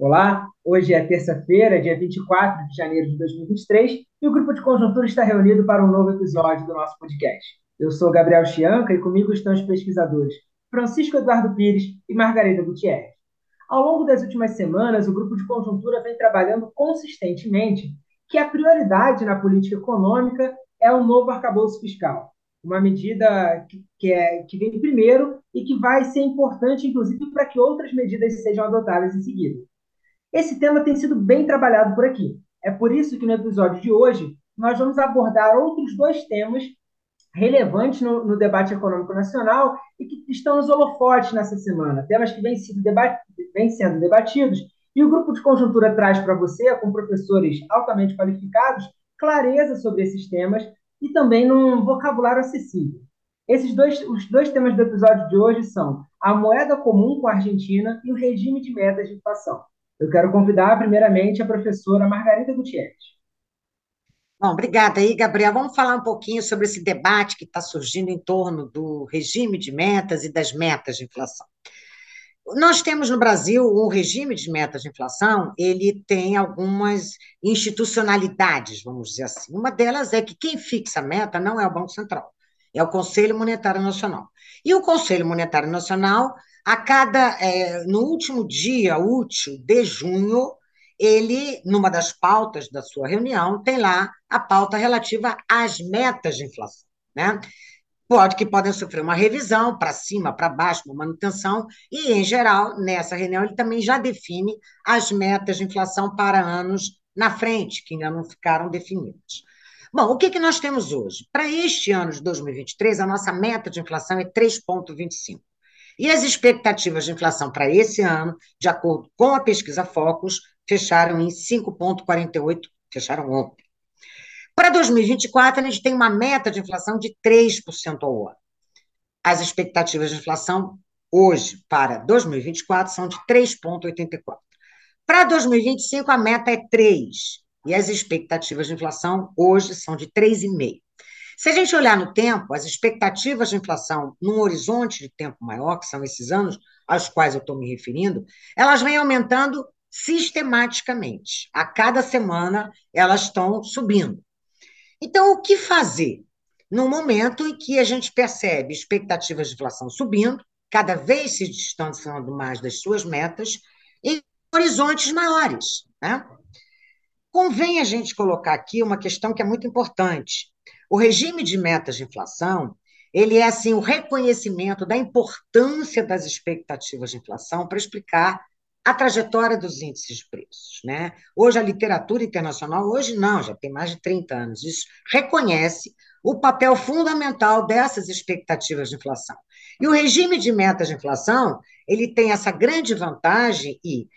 Olá, hoje é terça-feira, dia 24 de janeiro de 2023, e o Grupo de Conjuntura está reunido para um novo episódio do nosso podcast. Eu sou Gabriel Chianca e comigo estão os pesquisadores Francisco Eduardo Pires e Margarida Gutierrez. Ao longo das últimas semanas, o Grupo de Conjuntura vem trabalhando consistentemente que a prioridade na política econômica é o novo arcabouço fiscal, uma medida que, que, é, que vem primeiro e que vai ser importante, inclusive, para que outras medidas sejam adotadas em seguida. Esse tema tem sido bem trabalhado por aqui. É por isso que no episódio de hoje nós vamos abordar outros dois temas relevantes no, no debate econômico nacional e que estão nos holofotes nessa semana, temas que vêm, sido debat vêm sendo debatidos e o grupo de conjuntura traz para você, com professores altamente qualificados, clareza sobre esses temas e também num vocabulário acessível. Esses dois, os dois temas do episódio de hoje são a moeda comum com a Argentina e o regime de metas de inflação. Eu quero convidar, primeiramente, a professora Margarida Gutierrez. Bom, obrigada aí, Gabriel. Vamos falar um pouquinho sobre esse debate que está surgindo em torno do regime de metas e das metas de inflação. Nós temos no Brasil um regime de metas de inflação, ele tem algumas institucionalidades, vamos dizer assim. Uma delas é que quem fixa a meta não é o Banco Central, é o Conselho Monetário Nacional. E o Conselho Monetário Nacional a cada, é, no último dia útil de junho, ele, numa das pautas da sua reunião, tem lá a pauta relativa às metas de inflação, né? Pode que podem sofrer uma revisão para cima, para baixo, uma manutenção, e, em geral, nessa reunião, ele também já define as metas de inflação para anos na frente, que ainda não ficaram definidas. Bom, o que, que nós temos hoje? Para este ano de 2023, a nossa meta de inflação é 3,25. E as expectativas de inflação para esse ano, de acordo com a pesquisa Focus, fecharam em 5,48%, fecharam ontem. Para 2024, a gente tem uma meta de inflação de 3% ao ano. As expectativas de inflação hoje, para 2024, são de 3,84%. Para 2025, a meta é 3%, e as expectativas de inflação hoje são de 3,5%. Se a gente olhar no tempo, as expectativas de inflação num horizonte de tempo maior, que são esses anos aos quais eu estou me referindo, elas vêm aumentando sistematicamente. A cada semana elas estão subindo. Então, o que fazer? No momento em que a gente percebe expectativas de inflação subindo, cada vez se distanciando mais das suas metas, em horizontes maiores. Né? Convém a gente colocar aqui uma questão que é muito importante. O regime de metas de inflação, ele é assim o reconhecimento da importância das expectativas de inflação para explicar a trajetória dos índices de preços, né? Hoje a literatura internacional, hoje não, já tem mais de 30 anos, isso reconhece o papel fundamental dessas expectativas de inflação. E o regime de metas de inflação, ele tem essa grande vantagem e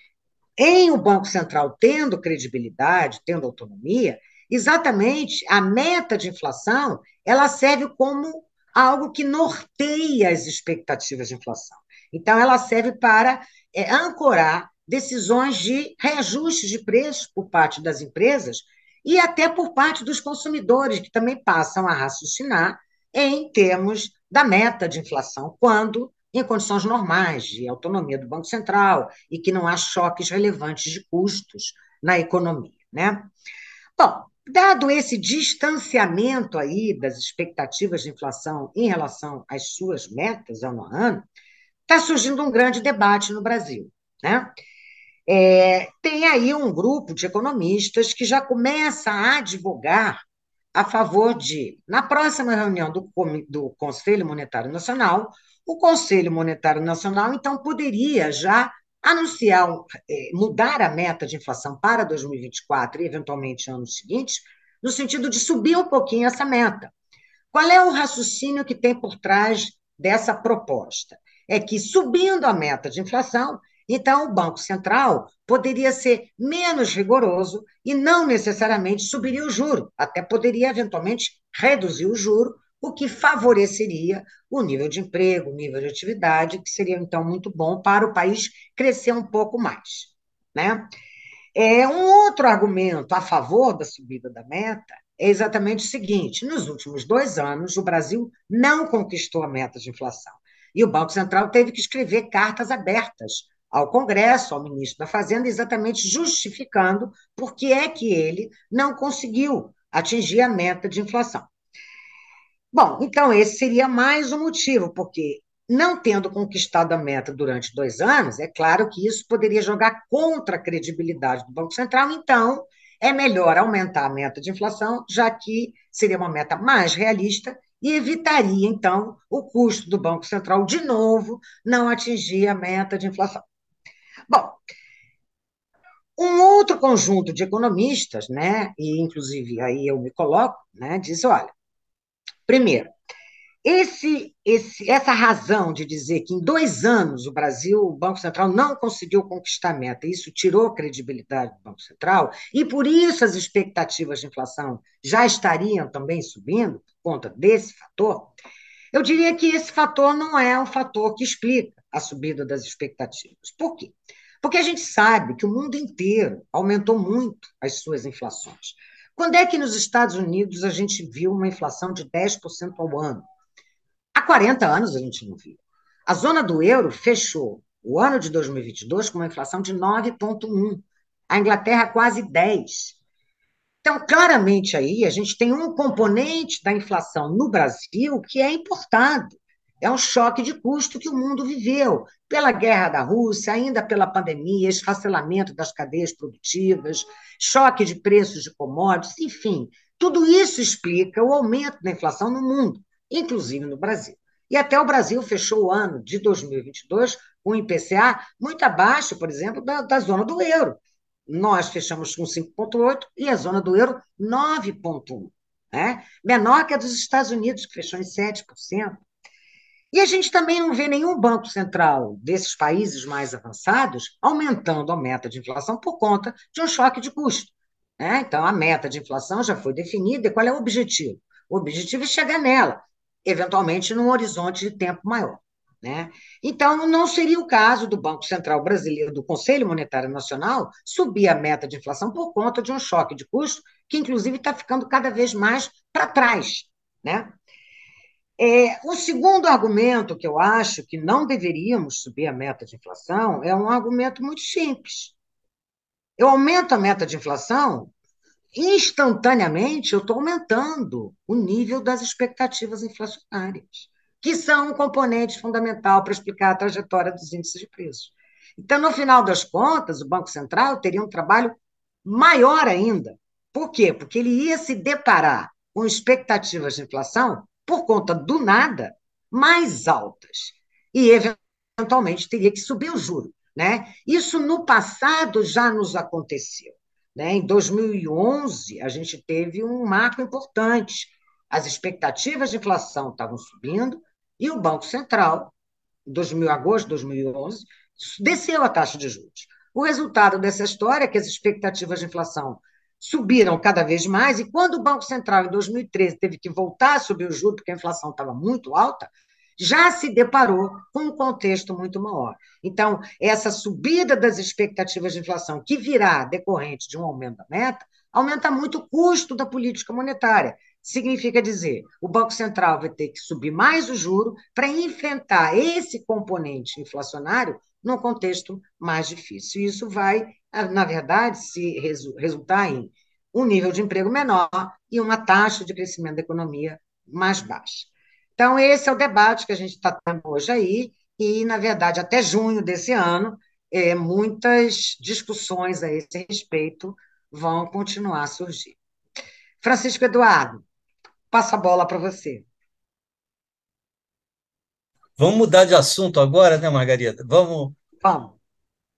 em o Banco Central tendo credibilidade, tendo autonomia, exatamente a meta de inflação, ela serve como algo que norteia as expectativas de inflação. Então, ela serve para é, ancorar decisões de reajustes de preços por parte das empresas e até por parte dos consumidores, que também passam a raciocinar em termos da meta de inflação, quando em condições normais de autonomia do Banco Central e que não há choques relevantes de custos na economia, né? Bom, Dado esse distanciamento aí das expectativas de inflação em relação às suas metas ano a ano, está surgindo um grande debate no Brasil. Né? É, tem aí um grupo de economistas que já começa a advogar a favor de, na próxima reunião do, do Conselho Monetário Nacional, o Conselho Monetário Nacional, então, poderia já anunciar, é, mudar a meta de inflação para 2024 e, eventualmente, anos seguintes, no sentido de subir um pouquinho essa meta. Qual é o raciocínio que tem por trás dessa proposta? É que, subindo a meta de inflação, então o Banco Central poderia ser menos rigoroso e não necessariamente subiria o juro, até poderia, eventualmente, reduzir o juro, o que favoreceria o nível de emprego, o nível de atividade, que seria, então, muito bom para o país crescer um pouco mais. Né? É, um outro argumento a favor da subida da meta é exatamente o seguinte: nos últimos dois anos, o Brasil não conquistou a meta de inflação. E o Banco Central teve que escrever cartas abertas ao Congresso, ao ministro da Fazenda, exatamente justificando por que é que ele não conseguiu atingir a meta de inflação. Bom, então esse seria mais um motivo, porque não tendo conquistado a meta durante dois anos, é claro que isso poderia jogar contra a credibilidade do Banco Central, então é melhor aumentar a meta de inflação, já que seria uma meta mais realista e evitaria, então, o custo do Banco Central, de novo, não atingir a meta de inflação. Bom, um outro conjunto de economistas, né, e inclusive aí eu me coloco, né, diz, olha, primeiro, esse, esse, essa razão de dizer que em dois anos o Brasil, o Banco Central não conseguiu conquistar a meta, isso tirou a credibilidade do Banco Central, e por isso as expectativas de inflação já estariam também subindo, por conta desse fator, eu diria que esse fator não é um fator que explica a subida das expectativas. Por quê? Porque a gente sabe que o mundo inteiro aumentou muito as suas inflações. Quando é que nos Estados Unidos a gente viu uma inflação de 10% ao ano? Há 40 anos a gente não viu. A zona do euro fechou o ano de 2022 com uma inflação de 9,1%. A Inglaterra quase 10%. Então, claramente aí, a gente tem um componente da inflação no Brasil que é importado. É um choque de custo que o mundo viveu, pela guerra da Rússia, ainda pela pandemia, esfacelamento das cadeias produtivas, choque de preços de commodities, enfim, tudo isso explica o aumento da inflação no mundo inclusive no Brasil. E até o Brasil fechou o ano de 2022 com um IPCA muito abaixo, por exemplo, da, da zona do euro. Nós fechamos com 5,8% e a zona do euro 9,1%. Né? Menor que a dos Estados Unidos, que fechou em 7%. E a gente também não vê nenhum banco central desses países mais avançados aumentando a meta de inflação por conta de um choque de custo. Né? Então, a meta de inflação já foi definida. E qual é o objetivo? O objetivo é chegar nela eventualmente num horizonte de tempo maior. Né? Então, não seria o caso do Banco Central Brasileiro, do Conselho Monetário Nacional, subir a meta de inflação por conta de um choque de custo, que inclusive está ficando cada vez mais para trás. Né? É, o segundo argumento que eu acho que não deveríamos subir a meta de inflação é um argumento muito simples. Eu aumento a meta de inflação instantaneamente eu estou aumentando o nível das expectativas inflacionárias, que são um componente fundamental para explicar a trajetória dos índices de preços. Então, no final das contas, o Banco Central teria um trabalho maior ainda. Por quê? Porque ele ia se deparar com expectativas de inflação, por conta do nada, mais altas. E, eventualmente, teria que subir o juro. Né? Isso, no passado, já nos aconteceu. Né? Em 2011, a gente teve um marco importante. As expectativas de inflação estavam subindo e o Banco Central, em 2000, agosto de 2011, desceu a taxa de juros. O resultado dessa história é que as expectativas de inflação subiram cada vez mais, e quando o Banco Central, em 2013, teve que voltar a subir o juro, porque a inflação estava muito alta, já se deparou com um contexto muito maior. Então, essa subida das expectativas de inflação, que virá decorrente de um aumento da meta, aumenta muito o custo da política monetária. Significa dizer, o Banco Central vai ter que subir mais o juro para enfrentar esse componente inflacionário num contexto mais difícil. Isso vai, na verdade, se resultar em um nível de emprego menor e uma taxa de crescimento da economia mais baixa. Então, esse é o debate que a gente está tendo hoje aí, e, na verdade, até junho desse ano, é, muitas discussões a esse respeito vão continuar a surgir. Francisco Eduardo, passa a bola para você. Vamos mudar de assunto agora, né, Margarida? Vamos. Vamos.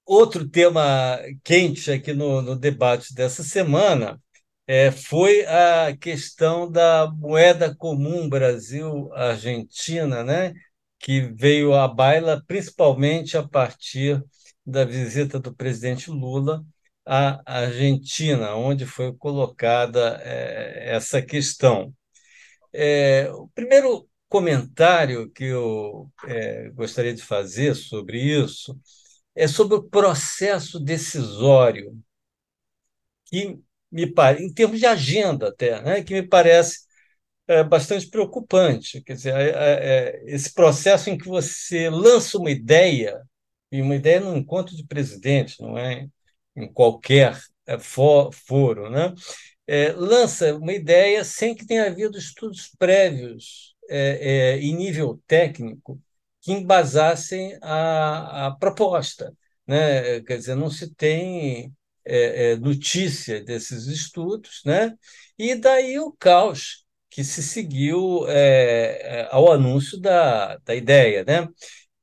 Outro tema quente aqui no, no debate dessa semana é, foi a questão da moeda comum Brasil-Argentina, né? que veio à baila principalmente a partir da visita do presidente Lula à Argentina, onde foi colocada é, essa questão. É, o primeiro comentário que eu é, gostaria de fazer sobre isso é sobre o processo decisório que me em termos de agenda até, né, que me parece é, bastante preocupante. Quer dizer, é, é, esse processo em que você lança uma ideia e uma ideia num encontro de presidentes, não é em qualquer é, foro, né? É, lança uma ideia sem que tenha havido estudos prévios é, é, em nível técnico que embasassem a, a proposta. Né? Quer dizer, não se tem é, é, notícia desses estudos, né? e daí o caos que se seguiu é, ao anúncio da, da ideia. Né?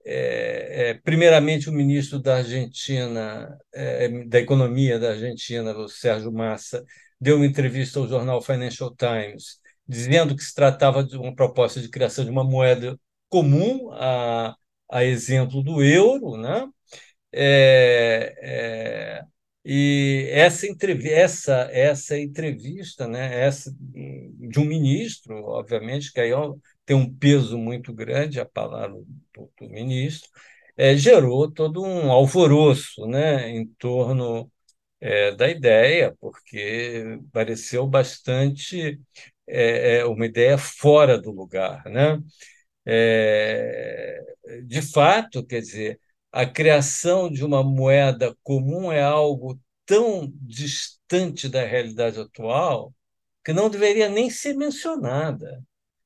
É, é, primeiramente, o ministro da Argentina, é, da Economia da Argentina, o Sérgio Massa, deu uma entrevista ao jornal Financial Times, dizendo que se tratava de uma proposta de criação de uma moeda comum, a, a exemplo do euro, né? É, é, e essa entrevista, essa, essa entrevista, né, essa, de um ministro, obviamente, que aí tem um peso muito grande, a palavra do, do ministro, é, gerou todo um alvoroço né, em torno é, da ideia, porque pareceu bastante é, é, uma ideia fora do lugar. Né? É, de fato, quer dizer, a criação de uma moeda comum é algo tão distante da realidade atual que não deveria nem ser mencionada.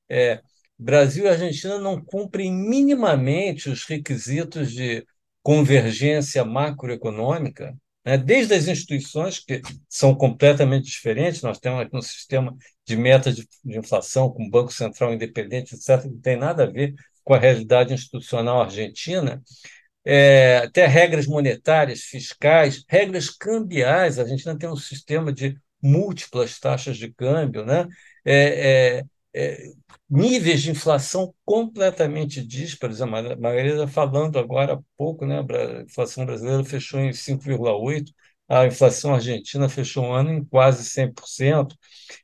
É, Brasil e Argentina não cumprem minimamente os requisitos de convergência macroeconômica né? desde as instituições, que são completamente diferentes, nós temos aqui um sistema de meta de, de inflação com Banco Central independente, etc., que não tem nada a ver com a realidade institucional argentina, é, até regras monetárias, fiscais, regras cambiais. A Argentina tem um sistema de múltiplas taxas de câmbio, né? É, é, é níveis de inflação completamente díspares. A Margarida falando agora há pouco, né? a inflação brasileira fechou em 5,8%, a inflação argentina fechou o ano em quase 100%.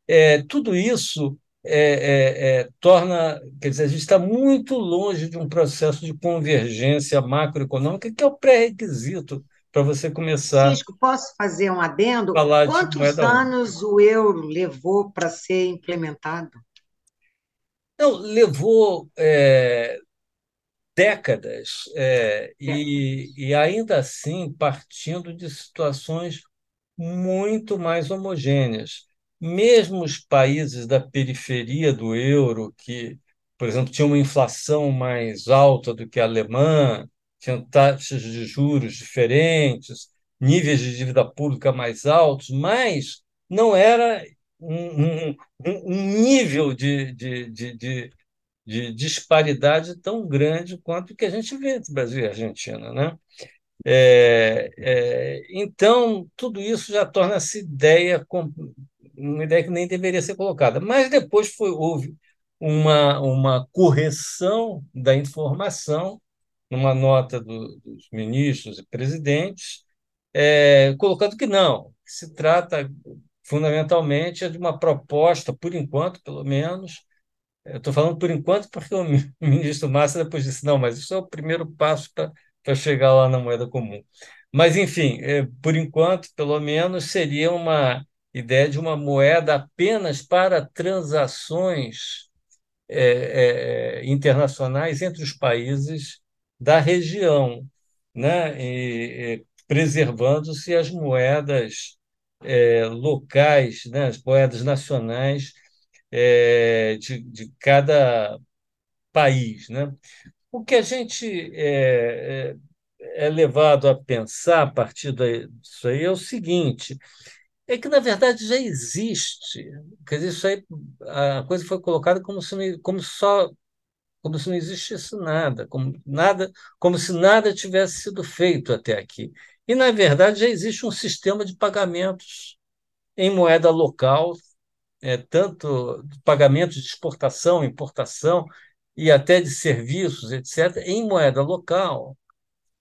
É, tudo isso é, é, é, torna, quer dizer, a gente está muito longe de um processo de convergência macroeconômica, que é o pré-requisito para você começar. Cisco, posso fazer um adendo? Quantos anos o euro levou para ser implementado? Não, levou é, décadas é, e, e ainda assim partindo de situações muito mais homogêneas. Mesmo os países da periferia do euro, que, por exemplo, tinham uma inflação mais alta do que a alemã, tinham taxas de juros diferentes, níveis de dívida pública mais altos, mas não era um, um, nível de, de, de, de, de disparidade tão grande quanto o que a gente vê entre Brasil e Argentina. Né? É, é, então, tudo isso já torna essa ideia uma ideia que nem deveria ser colocada. Mas depois foi, houve uma, uma correção da informação numa nota do, dos ministros e presidentes, é, colocando que não, se trata fundamentalmente é de uma proposta, por enquanto, pelo menos. Estou falando por enquanto porque o ministro Massa depois disse: não, mas isso é o primeiro passo para chegar lá na moeda comum. Mas, enfim, é, por enquanto, pelo menos, seria uma ideia de uma moeda apenas para transações é, é, internacionais entre os países da região, né? Preservando-se as moedas é, locais, né, as moedas nacionais é, de, de cada país. Né? O que a gente é, é, é levado a pensar a partir disso aí é o seguinte: é que, na verdade, já existe. Quer dizer, isso aí, a coisa foi colocada como se, como só como se não existisse nada, como nada, como se nada tivesse sido feito até aqui. E, na verdade, já existe um sistema de pagamentos em moeda local, é, tanto pagamentos de exportação, importação e até de serviços, etc., em moeda local,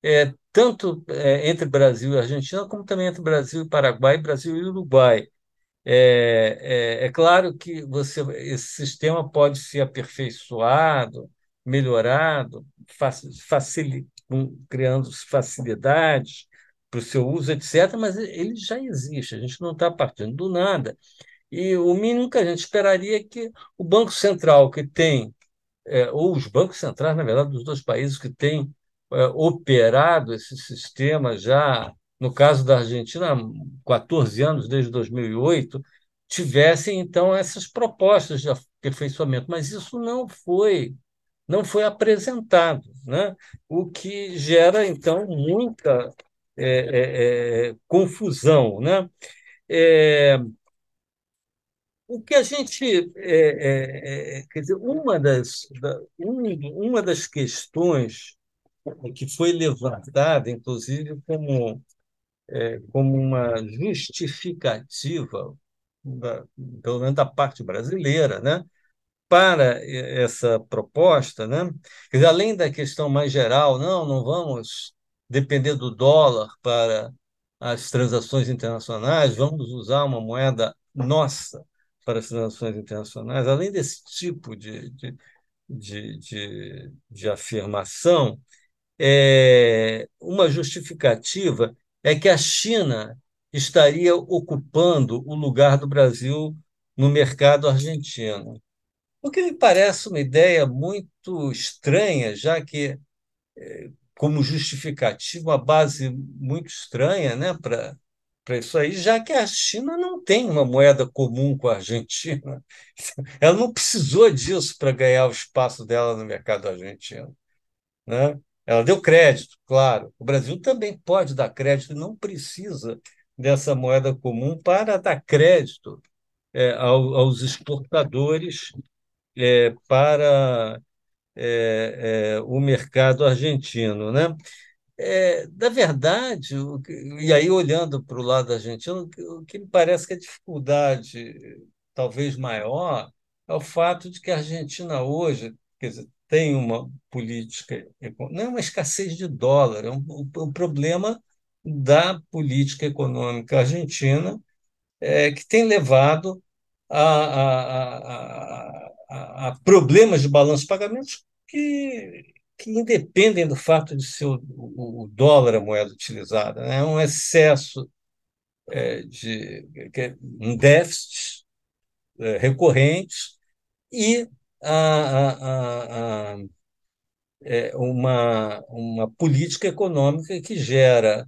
é, tanto é, entre Brasil e Argentina, como também entre Brasil e Paraguai, Brasil e Uruguai. É, é, é, claro que você, esse sistema pode ser aperfeiçoado, melhorado, facil, criando facilidades, para o seu uso, etc., mas ele já existe, a gente não está partindo do nada. E o mínimo que a gente esperaria é que o Banco Central, que tem, é, ou os bancos centrais, na verdade, dos dois países que têm é, operado esse sistema já, no caso da Argentina, há 14 anos, desde 2008, tivessem, então, essas propostas de aperfeiçoamento. Mas isso não foi não foi apresentado, né? o que gera, então, muita é, é, é confusão. Né? É, o que a gente. É, quer dizer, uma das, da, um, uma das questões que foi levantada, inclusive, como, como uma justificativa, da, pelo menos da parte brasileira, né, para essa proposta, né? Dizer, além da questão mais geral, não, não vamos depender do dólar para as transações internacionais, vamos usar uma moeda nossa para as transações internacionais, além desse tipo de, de, de, de, de afirmação, é, uma justificativa é que a China estaria ocupando o lugar do Brasil no mercado argentino. O que me parece uma ideia muito estranha, já que, é, como justificativa, uma base muito estranha né, para para isso aí, já que a China não tem uma moeda comum com a Argentina. Ela não precisou disso para ganhar o espaço dela no mercado argentino. Né? Ela deu crédito, claro. O Brasil também pode dar crédito, não precisa dessa moeda comum para dar crédito é, aos exportadores é, para é, é, o mercado argentino. Né? É, na verdade, que, e aí olhando para o lado argentino, o que me parece que a dificuldade talvez maior é o fato de que a Argentina hoje, quer dizer, tem uma política, não é uma escassez de dólar, é um, um problema da política econômica argentina é, que tem levado a, a, a, a, problemas de balanço de pagamentos que que independem do fato de ser o, o, dólar a moeda utilizada. Né? É um excesso é, de é um déficit é, recorrente e a, a, a, é, uma, uma política econômica que gera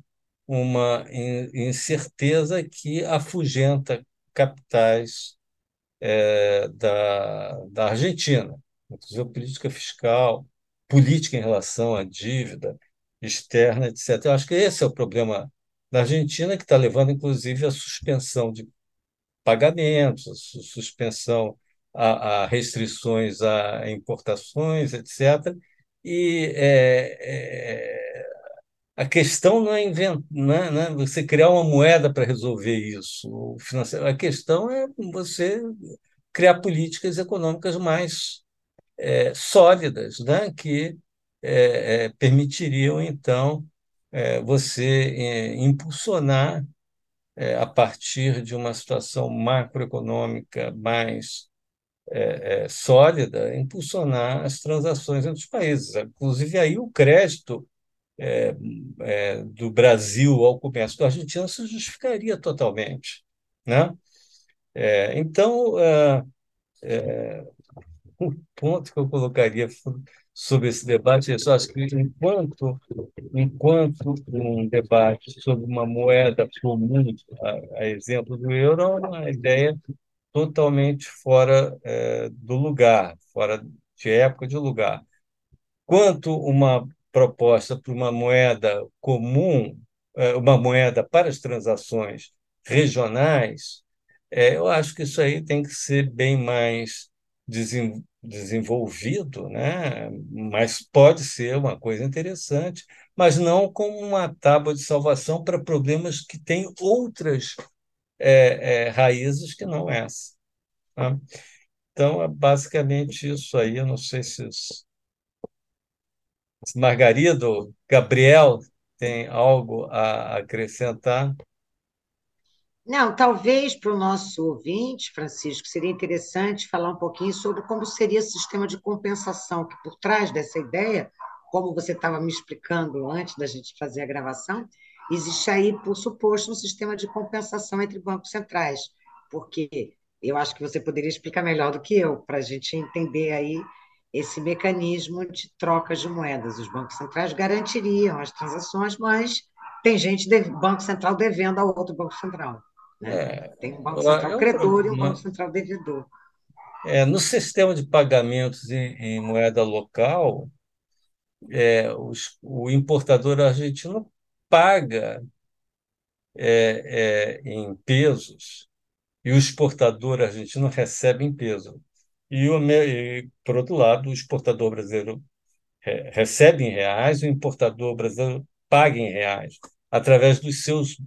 uma incerteza que afugenta capitais é, da, da Argentina, inclusive política fiscal, política em relação à dívida externa, etc. Eu acho que esse é o problema da Argentina, que está levando, inclusive, à suspensão de pagamentos, suspensão a, a restrições a importações, etc. E é, é, a questão não é, invent, não é, não é você criar uma moeda para resolver isso. A questão é você criar políticas econômicas mais é, sólidas, né? que é, é, permitiriam, então, é, você é, impulsionar, a partir de uma situação macroeconômica mais sólida, impulsionar as transações entre os países. Inclusive, aí o crédito do Brasil ao comércio da Argentina se justificaria totalmente. Né? então, um ponto que eu colocaria sobre esse debate é só que enquanto enquanto um debate sobre uma moeda comum, a, a exemplo do euro, é uma ideia totalmente fora é, do lugar, fora de época de lugar. Quanto uma proposta para uma moeda comum, é, uma moeda para as transações regionais, é, eu acho que isso aí tem que ser bem mais desenvolvido, né? mas pode ser uma coisa interessante, mas não como uma tábua de salvação para problemas que têm outras é, é, raízes que não essa. Tá? Então, é basicamente isso aí. Eu não sei se, se Margarida ou Gabriel tem algo a acrescentar. Não, talvez para o nosso ouvinte, Francisco, seria interessante falar um pouquinho sobre como seria o sistema de compensação, que por trás dessa ideia, como você estava me explicando antes da gente fazer a gravação, existe aí, por suposto, um sistema de compensação entre bancos centrais, porque eu acho que você poderia explicar melhor do que eu, para a gente entender aí esse mecanismo de troca de moedas. Os bancos centrais garantiriam as transações, mas tem gente, de, Banco Central devendo ao outro Banco Central. Né? É, tem um Banco Central credor e um Banco Central devedor. É, no sistema de pagamentos em, em moeda local, é, os, o importador argentino paga é, é, em pesos e o exportador argentino recebe em peso. E, o, e, por outro lado, o exportador brasileiro recebe em reais, o importador brasileiro paga em reais, através dos seus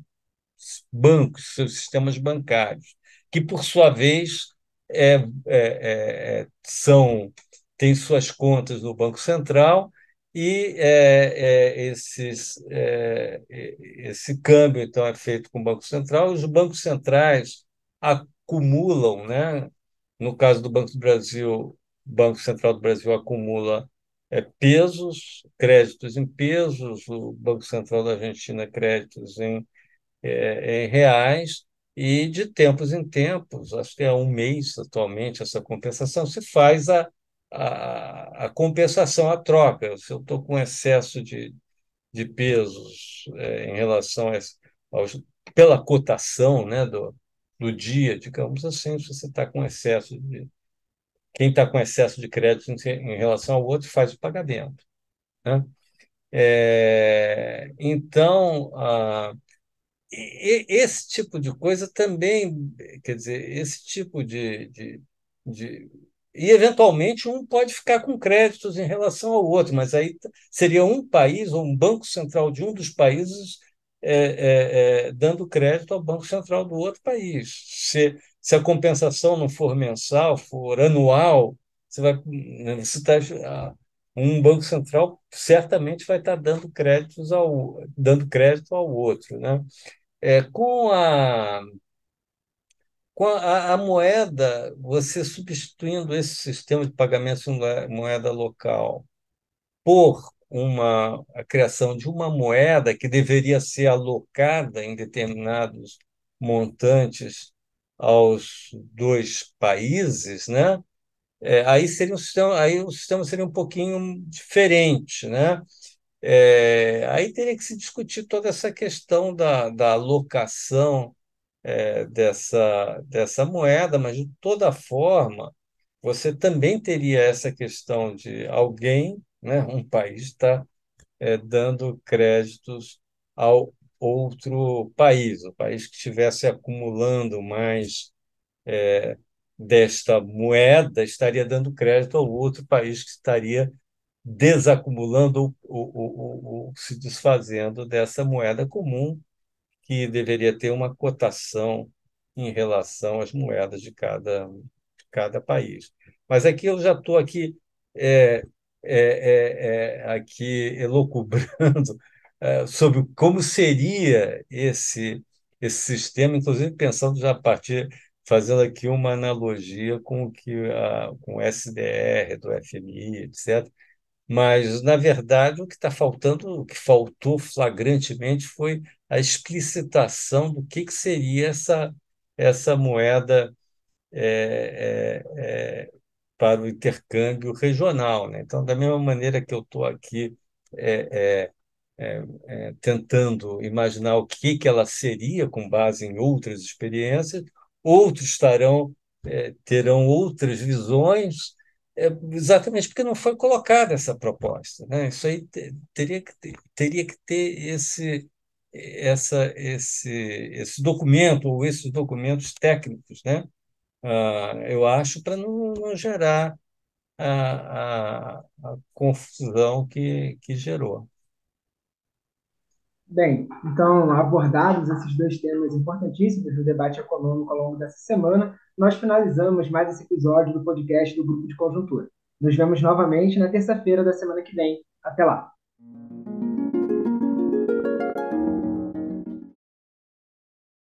bancos, seus sistemas bancários, que, por sua vez, é, é, é, são têm suas contas no Banco Central e é, é, esses, é, esse câmbio então é feito com o Banco Central. Os bancos centrais acumulam, né? No caso do Banco do Brasil, o Banco Central do Brasil acumula é, pesos, créditos em pesos, o Banco Central da Argentina créditos em, é, em reais, e de tempos em tempos, acho que é um mês atualmente essa compensação, se faz a, a, a compensação, a troca. Se eu estou com excesso de, de pesos é, em relação a, aos, pela cotação né, do, do dia, digamos assim, se você está com excesso de. Quem está com excesso de crédito em, em, relação ao outro faz o pagamento. Né? É, então, a, esse tipo de coisa também, quer dizer, esse tipo de, de, de e, eventualmente, um pode ficar com créditos em relação ao outro, mas aí seria um país ou um banco central de um dos países é, é, é, dando crédito ao banco central do outro país. Se, se a compensação não for mensal, for anual, você vai você tá, um banco central certamente vai estar dando créditos ao dando crédito ao outro, né? É, com a com a, a, moeda, você substituindo esse sistema de pagamentos em moeda local por uma, a criação de uma moeda que deveria ser alocada em determinados montantes aos dois países, né? É, aí seria um sistema, aí o sistema seria um pouquinho diferente, né? É, aí teria que se discutir toda essa questão da, da alocação é, dessa, dessa moeda, mas de toda forma, você também teria essa questão de alguém, né, um país, está é, dando créditos ao outro país, o país que estivesse acumulando mais é, desta moeda estaria dando crédito ao outro país que estaria desacumulando ou, se desfazendo dessa moeda comum que deveria ter uma cotação em relação às moedas de cada, de cada país. Mas aqui eu já estou aqui, é, é, é, é, aqui elocubrando é, sobre como seria esse, esse sistema, inclusive pensando já a partir, fazendo aqui uma analogia com o que a, com o SDR do FMI, etc. Mas, na verdade, o que está faltando, o que faltou flagrantemente foi a explicitação do que, que seria essa, essa moeda é, é, é, para o intercâmbio regional. Né? Então, da mesma maneira que eu estou aqui é, é, é, tentando imaginar o que, que ela seria com base em outras experiências, outros estarão terão outras visões é, exatamente porque não foi colocada essa proposta. Né? Isso aí teria que ter, teria que ter esse, essa, esse, esse documento ou esses documentos técnicos, né? Ah, eu acho, para não, não, gerar a, a, a, confusão que, que gerou. Bem, então, abordados esses dois temas importantíssimos no debate econômico ao longo dessa semana, nós finalizamos mais esse episódio do podcast do Grupo de Conjuntura. Nos vemos novamente na terça-feira da semana que vem. Até lá!